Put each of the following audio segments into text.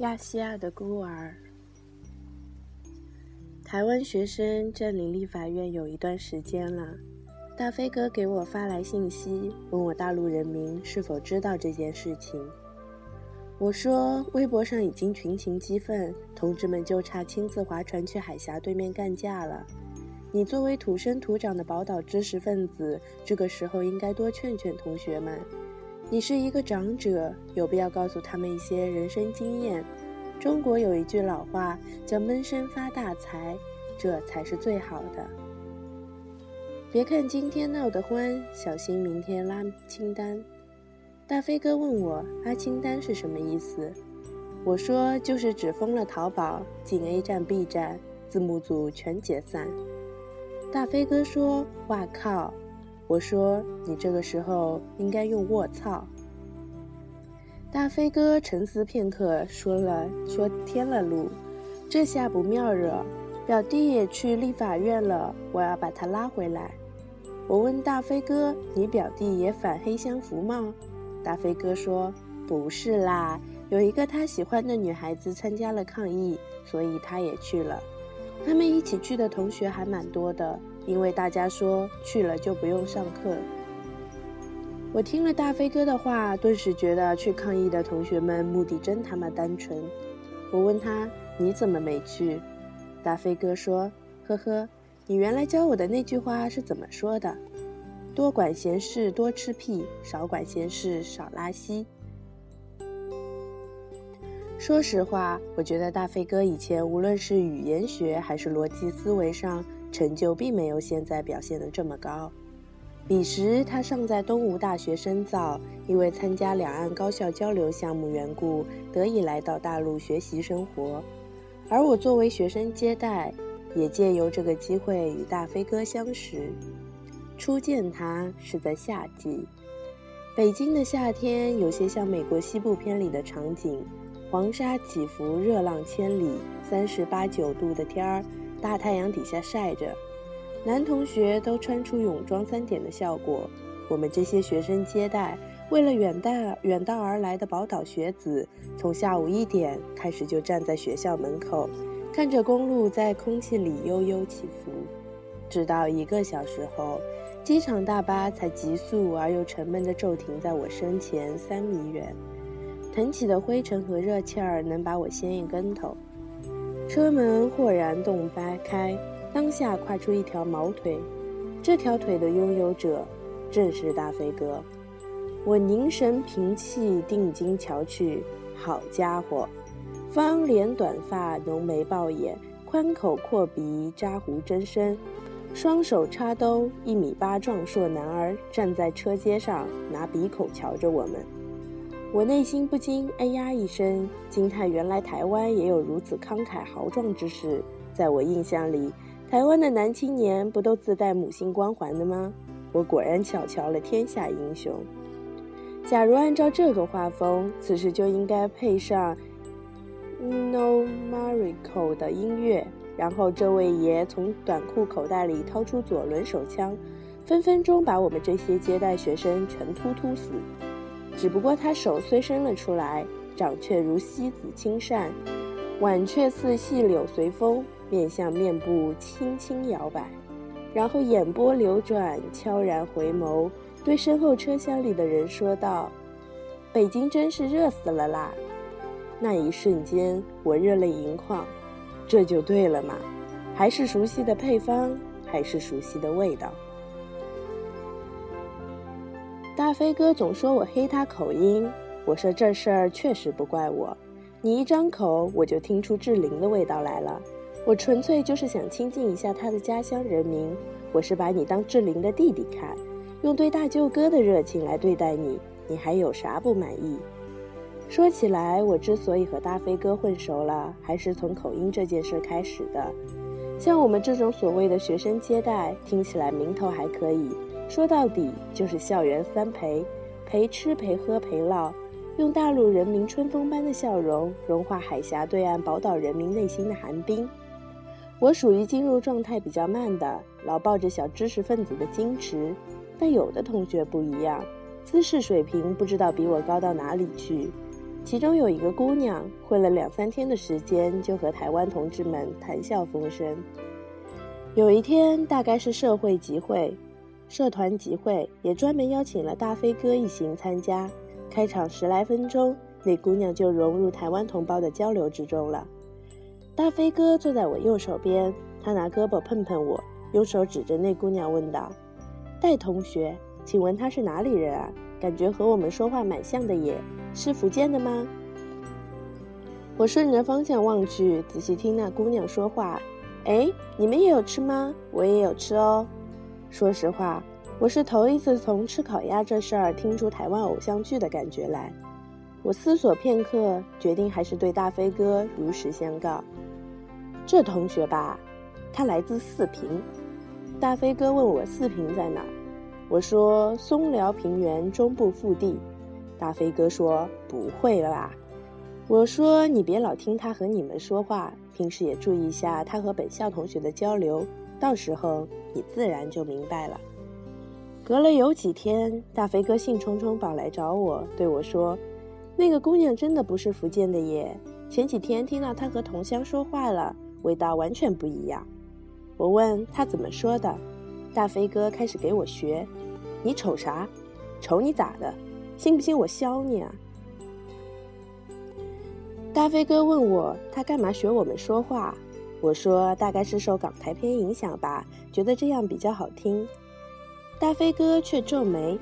亚细亚的孤儿。台湾学生占领立法院有一段时间了，大飞哥给我发来信息，问我大陆人民是否知道这件事情。我说，微博上已经群情激愤，同志们就差亲自划船去海峡对面干架了。你作为土生土长的宝岛知识分子，这个时候应该多劝劝同学们。你是一个长者，有必要告诉他们一些人生经验。中国有一句老话叫“闷声发大财”，这才是最好的。别看今天闹得欢，小心明天拉清单。大飞哥问我拉清单是什么意思，我说就是只封了淘宝，进 A 站、B 站，字幕组全解散。大飞哥说：“哇靠！”我说：“你这个时候应该用卧槽。”大飞哥沉思片刻，说了说添了路，这下不妙了。表弟也去立法院了，我要把他拉回来。我问大飞哥：“你表弟也反黑箱服吗？”大飞哥说：“不是啦，有一个他喜欢的女孩子参加了抗议，所以他也去了。他们一起去的同学还蛮多的。”因为大家说去了就不用上课。我听了大飞哥的话，顿时觉得去抗议的同学们目的真他妈单纯。我问他：“你怎么没去？”大飞哥说：“呵呵，你原来教我的那句话是怎么说的？多管闲事多吃屁，少管闲事少拉稀。”说实话，我觉得大飞哥以前无论是语言学还是逻辑思维上，成就并没有现在表现的这么高。彼时他尚在东吴大学深造，因为参加两岸高校交流项目缘故，得以来到大陆学习生活。而我作为学生接待，也借由这个机会与大飞哥相识。初见他是在夏季，北京的夏天有些像美国西部片里的场景，黄沙起伏，热浪千里，三十八九度的天儿。大太阳底下晒着，男同学都穿出泳装三点的效果。我们这些学生接待，为了远道远道而来的宝岛学子，从下午一点开始就站在学校门口，看着公路在空气里悠悠起伏，直到一个小时后，机场大巴才急速而又沉闷地骤停在我身前三米远，腾起的灰尘和热气儿能把我掀一跟头。车门豁然洞掰开，当下跨出一条毛腿，这条腿的拥有者正是大飞哥。我凝神屏气，定睛瞧去，好家伙，方脸短发，浓眉暴眼，宽口阔鼻，扎胡真深，双手插兜，一米八壮硕男儿站在车街上，拿鼻孔瞧着我们。我内心不禁哎呀一声，惊叹原来台湾也有如此慷慨豪壮之士。在我印象里，台湾的男青年不都自带母性光环的吗？我果然巧瞧了天下英雄。假如按照这个画风，此时就应该配上《No Miracle》的音乐，然后这位爷从短裤口袋里掏出左轮手枪，分分钟把我们这些接待学生全突突死。只不过他手虽伸了出来，掌却如西子轻扇，腕却似细柳随风，面向面部轻轻摇摆，然后眼波流转，悄然回眸，对身后车厢里的人说道：“北京真是热死了啦！”那一瞬间，我热泪盈眶。这就对了嘛，还是熟悉的配方，还是熟悉的味道。大飞哥总说我黑他口音，我说这事儿确实不怪我，你一张口我就听出志玲的味道来了，我纯粹就是想亲近一下他的家乡人民，我是把你当志玲的弟弟看，用对大舅哥的热情来对待你，你还有啥不满意？说起来，我之所以和大飞哥混熟了，还是从口音这件事开始的，像我们这种所谓的学生接待，听起来名头还可以。说到底就是校园三陪，陪吃陪喝陪唠，用大陆人民春风般的笑容融化海峡对岸宝岛人民内心的寒冰。我属于进入状态比较慢的，老抱着小知识分子的矜持，但有的同学不一样，姿势水平不知道比我高到哪里去。其中有一个姑娘，混了两三天的时间，就和台湾同志们谈笑风生。有一天，大概是社会集会、社团集会，也专门邀请了大飞哥一行参加。开场十来分钟，那姑娘就融入台湾同胞的交流之中了。大飞哥坐在我右手边，他拿胳膊碰碰我，用手指着那姑娘问道：“戴同学，请问他是哪里人啊？感觉和我们说话蛮像的耶，是福建的吗？”我顺着方向望去，仔细听那姑娘说话。哎，你们也有吃吗？我也有吃哦。说实话。我是头一次从吃烤鸭这事儿听出台湾偶像剧的感觉来。我思索片刻，决定还是对大飞哥如实相告。这同学吧，他来自四平。大飞哥问我四平在哪，我说松辽平原中部腹地。大飞哥说不会吧？我说你别老听他和你们说话，平时也注意一下他和本校同学的交流，到时候你自然就明白了。隔了有几天，大飞哥兴冲冲跑来找我，对我说：“那个姑娘真的不是福建的耶，前几天听到她和同乡说话了，味道完全不一样。”我问他怎么说的，大飞哥开始给我学：“你瞅啥？瞅你咋的？信不信我削你啊？”大飞哥问我他干嘛学我们说话，我说大概是受港台片影响吧，觉得这样比较好听。大飞哥却皱眉。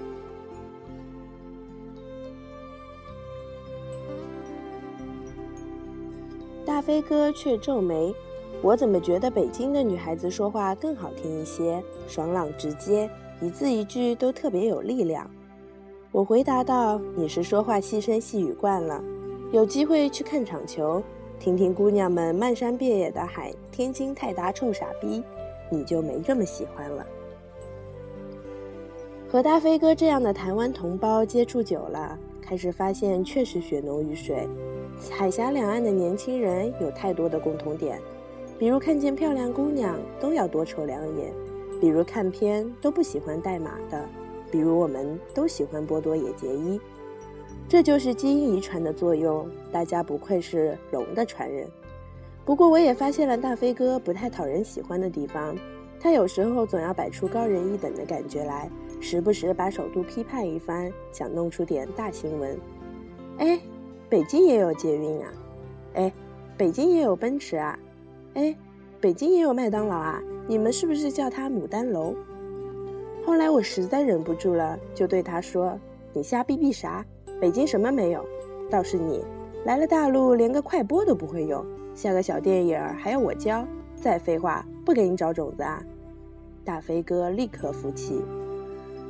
大飞哥却皱眉，我怎么觉得北京的女孩子说话更好听一些，爽朗直接，一字一句都特别有力量。我回答道：“你是说话细声细语惯了，有机会去看场球，听听姑娘们漫山遍野的喊‘天津泰达臭傻逼’，你就没这么喜欢了。”和大飞哥这样的台湾同胞接触久了，开始发现确实血浓于水。海峡两岸的年轻人有太多的共同点，比如看见漂亮姑娘都要多瞅两眼，比如看片都不喜欢带码的，比如我们都喜欢波多野结衣。这就是基因遗传的作用，大家不愧是龙的传人。不过我也发现了大飞哥不太讨人喜欢的地方，他有时候总要摆出高人一等的感觉来。时不时把首都批判一番，想弄出点大新闻。哎，北京也有捷运啊！哎，北京也有奔驰啊！哎，北京也有麦当劳啊！你们是不是叫它牡丹楼？后来我实在忍不住了，就对他说：“你瞎逼逼啥？北京什么没有？倒是你来了大陆，连个快播都不会用，下个小电影还要我教？再废话，不给你找种子啊！”大飞哥立刻服气。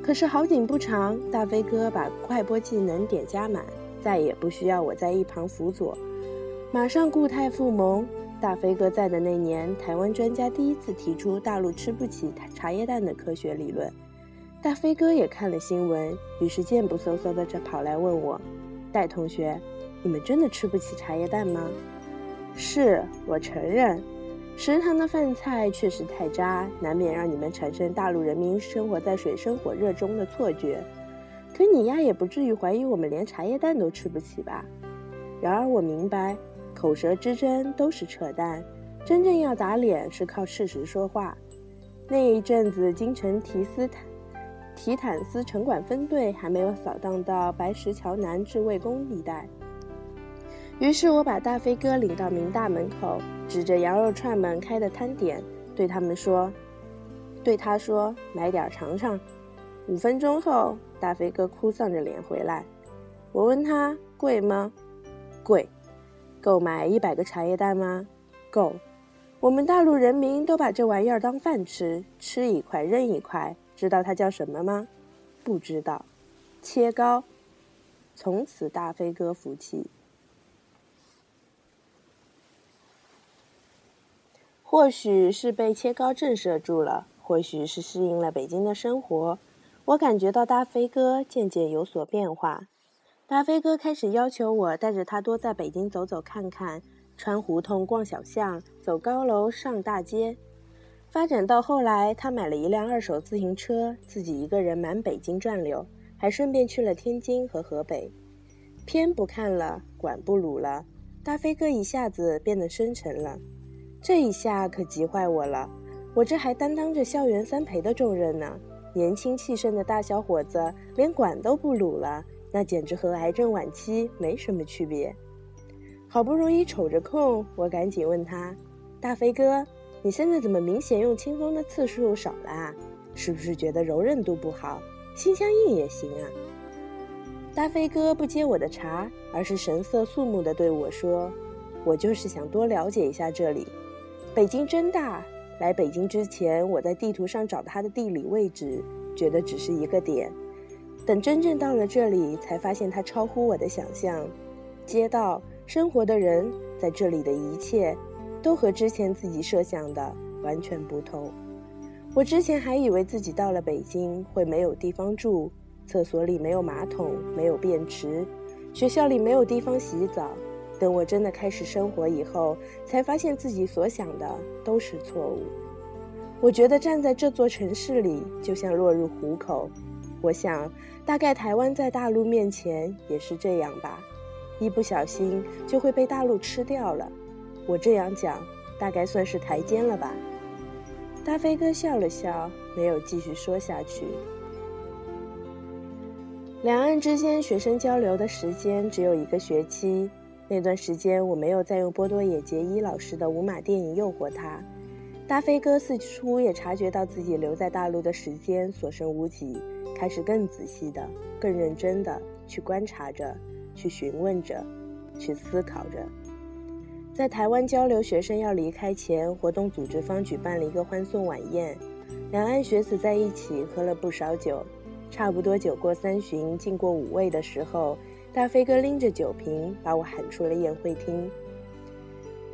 可是好景不长，大飞哥把快播技能点加满，再也不需要我在一旁辅佐，马上固态复萌。大飞哥在的那年，台湾专家第一次提出大陆吃不起茶叶蛋的科学理论。大飞哥也看了新闻，于是贱不嗖嗖的就跑来问我：“戴同学，你们真的吃不起茶叶蛋吗？”是我承认。食堂的饭菜确实太渣，难免让你们产生大陆人民生活在水深火热中的错觉。可你呀，也不至于怀疑我们连茶叶蛋都吃不起吧？然而我明白，口舌之争都是扯淡，真正要打脸是靠事实说话。那一阵子，京城提斯坦提坦斯城管分队还没有扫荡到白石桥南至魏公一带。于是我把大飞哥领到明大门口，指着羊肉串们开的摊点，对他们说：“对他说，买点尝尝。”五分钟后，大飞哥哭丧着脸回来。我问他：“贵吗？”“贵。”“够买一百个茶叶蛋吗？”“够。”我们大陆人民都把这玩意儿当饭吃，吃一块扔一块。知道它叫什么吗？不知道。切糕。从此，大飞哥服气。或许是被切糕震慑住了，或许是适应了北京的生活，我感觉到大飞哥渐渐有所变化。大飞哥开始要求我带着他多在北京走走看看，穿胡同逛小巷，走高楼上大街。发展到后来，他买了一辆二手自行车，自己一个人满北京转溜，还顺便去了天津和河北。偏不看了，管不撸了。大飞哥一下子变得深沉了，这一下可急坏我了。我这还担当着校园三陪的重任呢，年轻气盛的大小伙子连管都不撸了，那简直和癌症晚期没什么区别。好不容易瞅着空，我赶紧问他：“大飞哥，你现在怎么明显用轻松的次数少了啊？是不是觉得柔韧度不好？心相印也行啊？”大飞哥不接我的茬，而是神色肃穆地对我说：“我就是想多了解一下这里，北京真大。”来北京之前，我在地图上找它的地理位置，觉得只是一个点。等真正到了这里，才发现它超乎我的想象。街道、生活的人，在这里的一切，都和之前自己设想的完全不同。我之前还以为自己到了北京会没有地方住，厕所里没有马桶，没有便池，学校里没有地方洗澡。等我真的开始生活以后，才发现自己所想的都是错误。我觉得站在这座城市里，就像落入虎口。我想，大概台湾在大陆面前也是这样吧，一不小心就会被大陆吃掉了。我这样讲，大概算是台阶了吧？大飞哥笑了笑，没有继续说下去。两岸之间学生交流的时间只有一个学期。那段时间，我没有再用波多野结衣老师的无码电影诱惑他。大飞哥似乎也察觉到自己留在大陆的时间所剩无几，开始更仔细的、更认真的去观察着、去询问着、去思考着。在台湾交流学生要离开前，活动组织方举办了一个欢送晚宴，两岸学子在一起喝了不少酒，差不多酒过三巡、敬过五味的时候。大飞哥拎着酒瓶，把我喊出了宴会厅。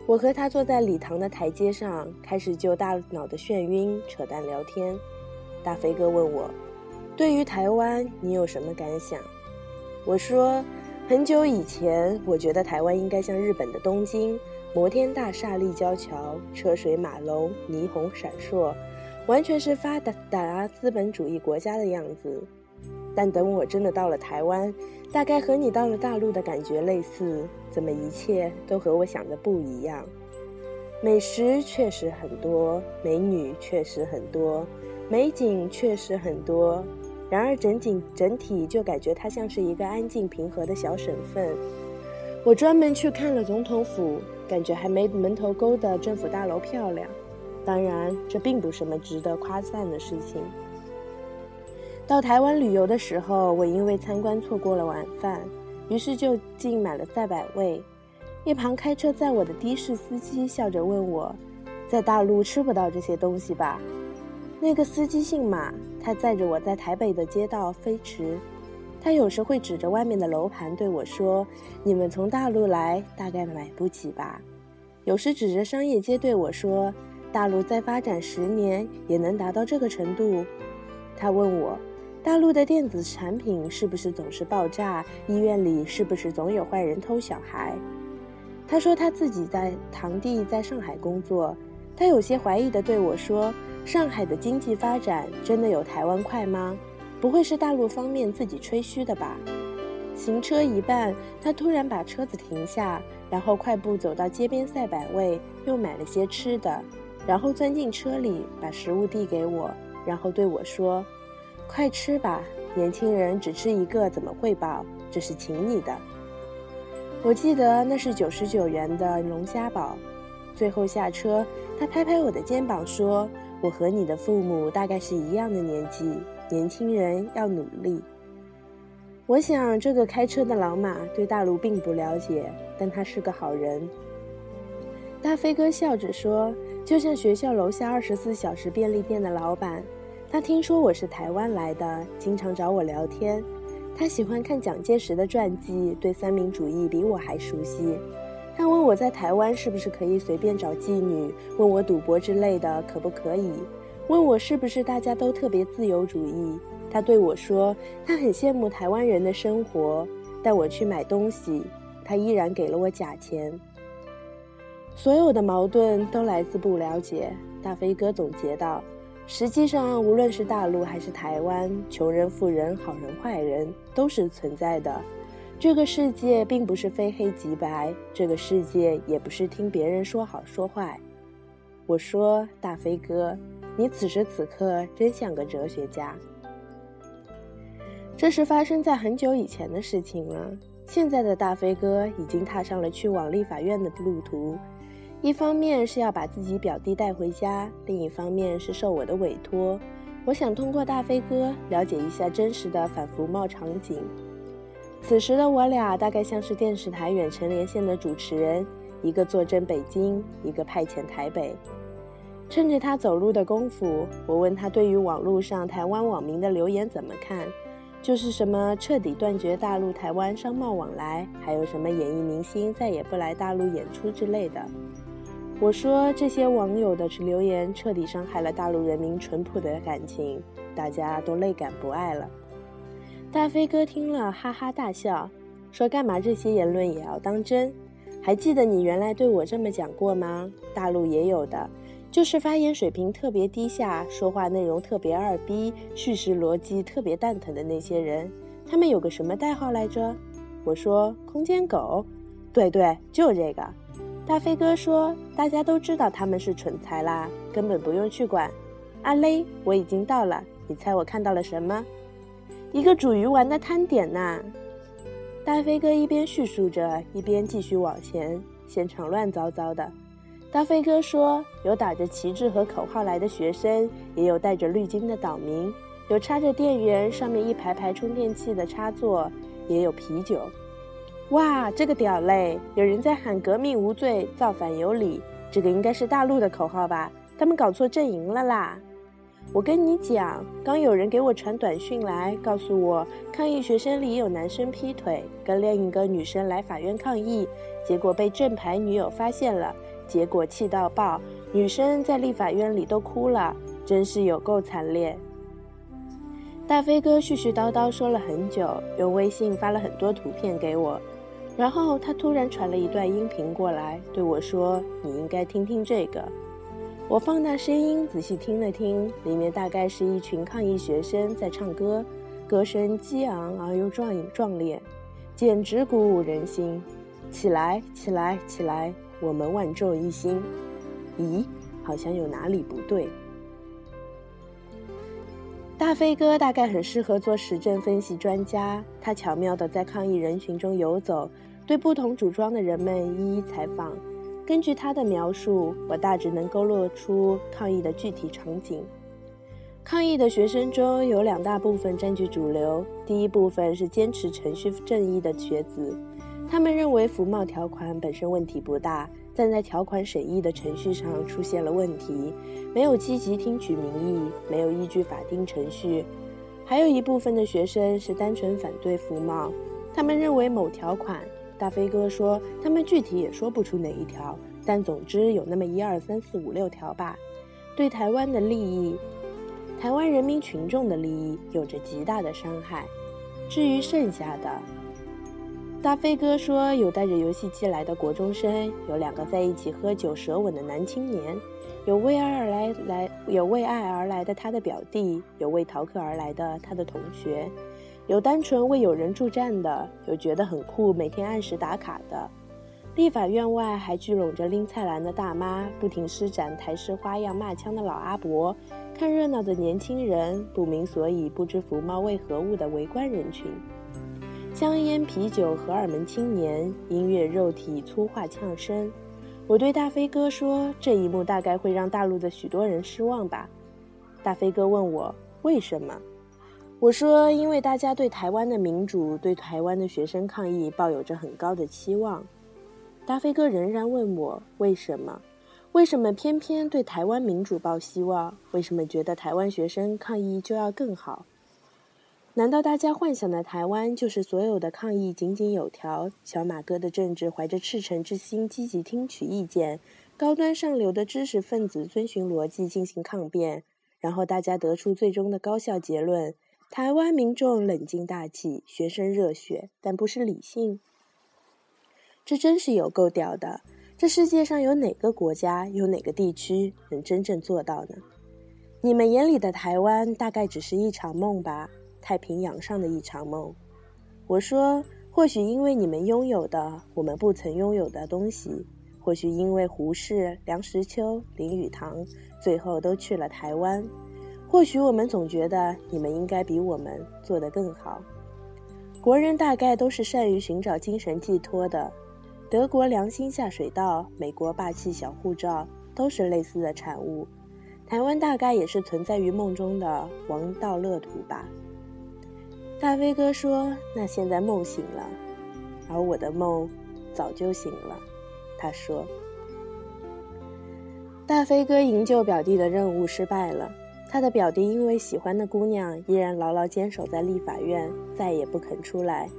我和他坐在礼堂的台阶上，开始就大脑的眩晕扯淡聊天。大飞哥问我：“对于台湾，你有什么感想？”我说：“很久以前，我觉得台湾应该像日本的东京，摩天大厦、立交桥、车水马龙、霓虹闪烁，完全是发达达资本主义国家的样子。但等我真的到了台湾，大概和你到了大陆的感觉类似，怎么一切都和我想的不一样？美食确实很多，美女确实很多，美景确实很多。然而整景整体就感觉它像是一个安静平和的小省份。我专门去看了总统府，感觉还没门头沟的政府大楼漂亮。当然，这并不是什么值得夸赞的事情。到台湾旅游的时候，我因为参观错过了晚饭，于是就近买了赛百味。一旁开车载我的的士司机笑着问我：“在大陆吃不到这些东西吧？”那个司机姓马，他载着我在台北的街道飞驰。他有时会指着外面的楼盘对我说：“你们从大陆来，大概买不起吧？”有时指着商业街对我说：“大陆再发展十年也能达到这个程度。”他问我。大陆的电子产品是不是总是爆炸？医院里是不是总有坏人偷小孩？他说他自己在堂弟在上海工作，他有些怀疑地对我说：“上海的经济发展真的有台湾快吗？不会是大陆方面自己吹嘘的吧？”行车一半，他突然把车子停下，然后快步走到街边赛百味，又买了些吃的，然后钻进车里，把食物递给我，然后对我说。快吃吧，年轻人只吃一个怎么会饱？这是请你的。我记得那是九十九元的龙虾堡。最后下车，他拍拍我的肩膀说：“我和你的父母大概是一样的年纪，年轻人要努力。”我想这个开车的老马对大陆并不了解，但他是个好人。大飞哥笑着说：“就像学校楼下二十四小时便利店的老板。”他听说我是台湾来的，经常找我聊天。他喜欢看蒋介石的传记，对三民主义比我还熟悉。他问我在台湾是不是可以随便找妓女，问我赌博之类的可不可以，问我是不是大家都特别自由主义。他对我说，他很羡慕台湾人的生活，但我去买东西，他依然给了我假钱。所有的矛盾都来自不了解。大飞哥总结道。实际上，无论是大陆还是台湾，穷人、富人、好人、坏人都是存在的。这个世界并不是非黑即白，这个世界也不是听别人说好说坏。我说：“大飞哥，你此时此刻真像个哲学家。”这是发生在很久以前的事情了。现在的大飞哥已经踏上了去往立法院的路途，一方面是要把自己表弟带回家，另一方面是受我的委托，我想通过大飞哥了解一下真实的反服贸场景。此时的我俩大概像是电视台远程连线的主持人，一个坐镇北京，一个派遣台北。趁着他走路的功夫，我问他对于网络上台湾网民的留言怎么看。就是什么彻底断绝大陆台湾商贸往来，还有什么演艺明星再也不来大陆演出之类的。我说这些网友的留言彻底伤害了大陆人民淳朴的感情，大家都泪感不爱了。大飞哥听了哈哈大笑，说：“干嘛这些言论也要当真？还记得你原来对我这么讲过吗？大陆也有的。”就是发言水平特别低下，说话内容特别二逼，叙事逻辑特别蛋疼的那些人，他们有个什么代号来着？我说空间狗，对对，就这个。大飞哥说，大家都知道他们是蠢材啦，根本不用去管。阿勒，我已经到了，你猜我看到了什么？一个煮鱼丸的摊点呐。大飞哥一边叙述着，一边继续往前，现场乱糟糟的。大飞哥说：“有打着旗帜和口号来的学生，也有带着绿巾的岛民，有插着电源、上面一排排充电器的插座，也有啤酒。哇，这个屌嘞！有人在喊‘革命无罪，造反有理’，这个应该是大陆的口号吧？他们搞错阵营了啦！我跟你讲，刚有人给我传短信来，告诉我抗议学生里有男生劈腿，跟另一个女生来法院抗议，结果被正牌女友发现了。”结果气到爆，女生在立法院里都哭了，真是有够惨烈。大飞哥絮絮叨叨说了很久，用微信发了很多图片给我，然后他突然传了一段音频过来，对我说：“你应该听听这个。”我放大声音仔细听了听，里面大概是一群抗议学生在唱歌，歌声激昂而又壮壮烈，简直鼓舞人心。起来，起来，起来！我们万众一心。咦，好像有哪里不对。大飞哥大概很适合做时政分析专家，他巧妙地在抗议人群中游走，对不同主装的人们一一采访。根据他的描述，我大致能勾勒出抗议的具体场景。抗议的学生中有两大部分占据主流，第一部分是坚持程序正义的学子。他们认为服贸条款本身问题不大，但在条款审议的程序上出现了问题，没有积极听取民意，没有依据法定程序。还有一部分的学生是单纯反对服贸，他们认为某条款，大飞哥说他们具体也说不出哪一条，但总之有那么一二三四五六条吧，对台湾的利益，台湾人民群众的利益有着极大的伤害。至于剩下的，大飞哥说：“有带着游戏机来的国中生，有两个在一起喝酒舌吻的男青年，有为爱而来来有为爱而来的他的表弟，有为逃课而来的他的同学，有单纯为友人助战的，有觉得很酷每天按时打卡的。立法院外还聚拢着拎菜篮的大妈，不停施展台式花样骂枪的老阿伯，看热闹的年轻人，不明所以不知福猫为何物的围观人群。”香烟、啤酒、荷尔蒙、青年、音乐、肉体、粗话、呛声。我对大飞哥说：“这一幕大概会让大陆的许多人失望吧。”大飞哥问我为什么，我说：“因为大家对台湾的民主、对台湾的学生抗议抱有着很高的期望。”大飞哥仍然问我为什么，为什么偏偏对台湾民主抱希望？为什么觉得台湾学生抗议就要更好？难道大家幻想的台湾就是所有的抗议井井有条，小马哥的政治怀着赤诚之心积极听取意见，高端上流的知识分子遵循逻辑进行抗辩，然后大家得出最终的高效结论：台湾民众冷静大气，学生热血，但不是理性。这真是有够屌的！这世界上有哪个国家、有哪个地区能真正做到呢？你们眼里的台湾，大概只是一场梦吧。太平洋上的一场梦，我说或许因为你们拥有的我们不曾拥有的东西，或许因为胡适、梁实秋、林语堂最后都去了台湾，或许我们总觉得你们应该比我们做得更好。国人大概都是善于寻找精神寄托的，德国良心下水道，美国霸气小护照，都是类似的产物。台湾大概也是存在于梦中的王道乐土吧。大飞哥说：“那现在梦醒了，而我的梦早就醒了。”他说：“大飞哥营救表弟的任务失败了，他的表弟因为喜欢的姑娘依然牢牢坚守在立法院，再也不肯出来。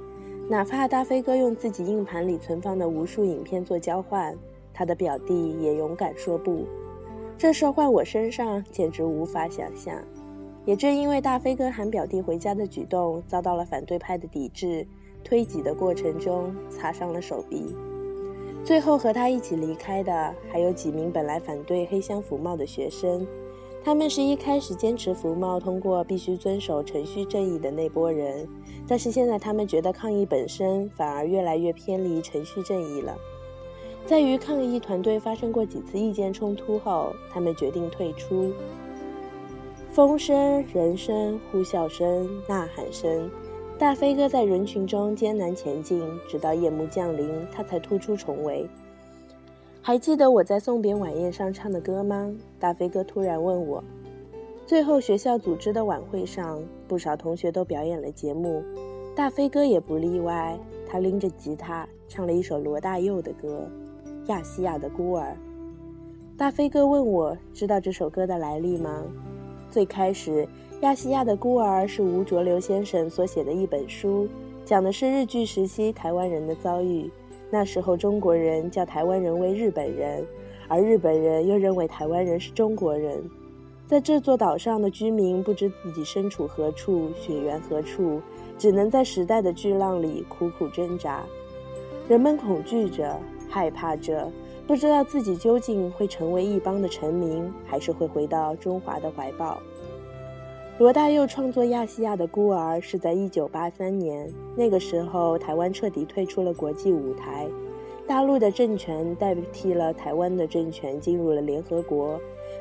哪怕大飞哥用自己硬盘里存放的无数影片做交换，他的表弟也勇敢说不。这事换我身上简直无法想象。”也正因为大飞哥喊表弟回家的举动遭到了反对派的抵制，推挤的过程中擦伤了手臂。最后和他一起离开的还有几名本来反对黑箱服贸的学生，他们是一开始坚持服贸通过必须遵守程序正义的那波人，但是现在他们觉得抗议本身反而越来越偏离程序正义了。在与抗议团队发生过几次意见冲突后，他们决定退出。风声、人声、呼啸声、呐喊声，大飞哥在人群中艰难前进，直到夜幕降临，他才突出重围。还记得我在送别晚宴上唱的歌吗？大飞哥突然问我。最后学校组织的晚会上，不少同学都表演了节目，大飞哥也不例外。他拎着吉他唱了一首罗大佑的歌《亚细亚的孤儿》。大飞哥问我知道这首歌的来历吗？最开始，《亚细亚的孤儿》是吴浊流先生所写的一本书，讲的是日据时期台湾人的遭遇。那时候，中国人叫台湾人为日本人，而日本人又认为台湾人是中国人。在这座岛上的居民不知自己身处何处、血缘何处，只能在时代的巨浪里苦苦挣扎。人们恐惧着，害怕着。不知道自己究竟会成为一邦的臣民，还是会回到中华的怀抱。罗大佑创作《亚细亚的孤儿》是在1983年，那个时候台湾彻底退出了国际舞台，大陆的政权代替了台湾的政权进入了联合国，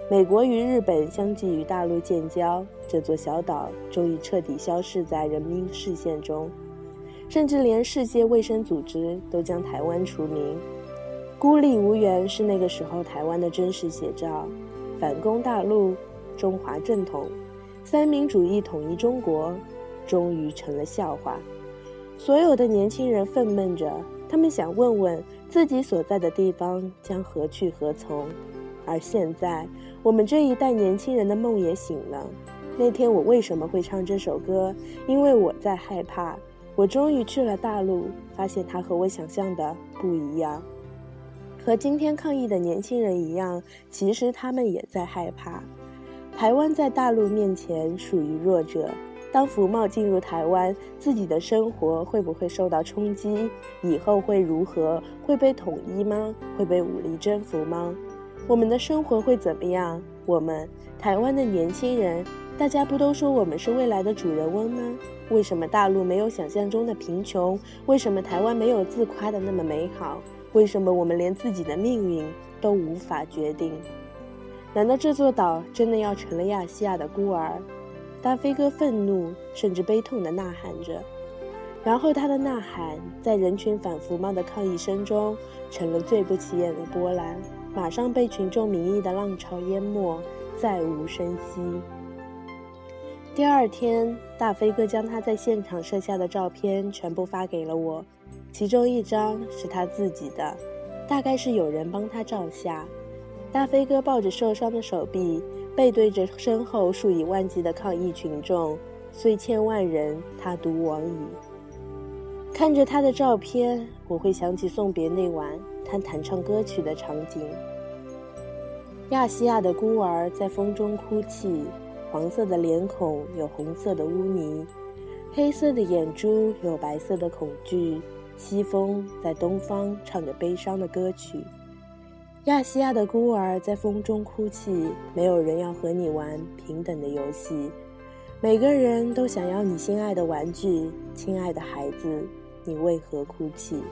美国与日本相继与大陆建交，这座小岛终于彻底消失在人民视线中，甚至连世界卫生组织都将台湾除名。孤立无援是那个时候台湾的真实写照，反攻大陆，中华正统，三民主义统一中国，终于成了笑话。所有的年轻人愤懑着，他们想问问自己所在的地方将何去何从。而现在，我们这一代年轻人的梦也醒了。那天我为什么会唱这首歌？因为我在害怕。我终于去了大陆，发现它和我想象的不一样。和今天抗议的年轻人一样，其实他们也在害怕。台湾在大陆面前属于弱者。当福茂进入台湾，自己的生活会不会受到冲击？以后会如何？会被统一吗？会被武力征服吗？我们的生活会怎么样？我们台湾的年轻人，大家不都说我们是未来的主人翁吗？为什么大陆没有想象中的贫穷？为什么台湾没有自夸的那么美好？为什么我们连自己的命运都无法决定？难道这座岛真的要成了亚细亚的孤儿？大飞哥愤怒甚至悲痛地呐喊着，然后他的呐喊在人群反服贸的抗议声中成了最不起眼的波澜，马上被群众民意的浪潮淹没，再无声息。第二天，大飞哥将他在现场摄下的照片全部发给了我。其中一张是他自己的，大概是有人帮他照下。大飞哥抱着受伤的手臂，背对着身后数以万计的抗议群众，虽千万人，他独往矣。看着他的照片，我会想起送别那晚他弹唱歌曲的场景。亚细亚的孤儿在风中哭泣，黄色的脸孔有红色的污泥，黑色的眼珠有白色的恐惧。西风在东方唱着悲伤的歌曲，亚细亚的孤儿在风中哭泣。没有人要和你玩平等的游戏，每个人都想要你心爱的玩具，亲爱的孩子。你为何哭泣？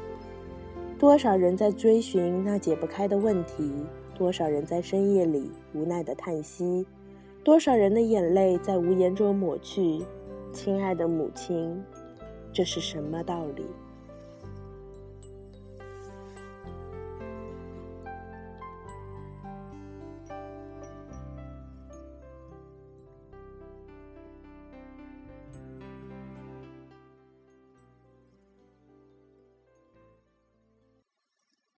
多少人在追寻那解不开的问题？多少人在深夜里无奈的叹息？多少人的眼泪在无言中抹去？亲爱的母亲，这是什么道理？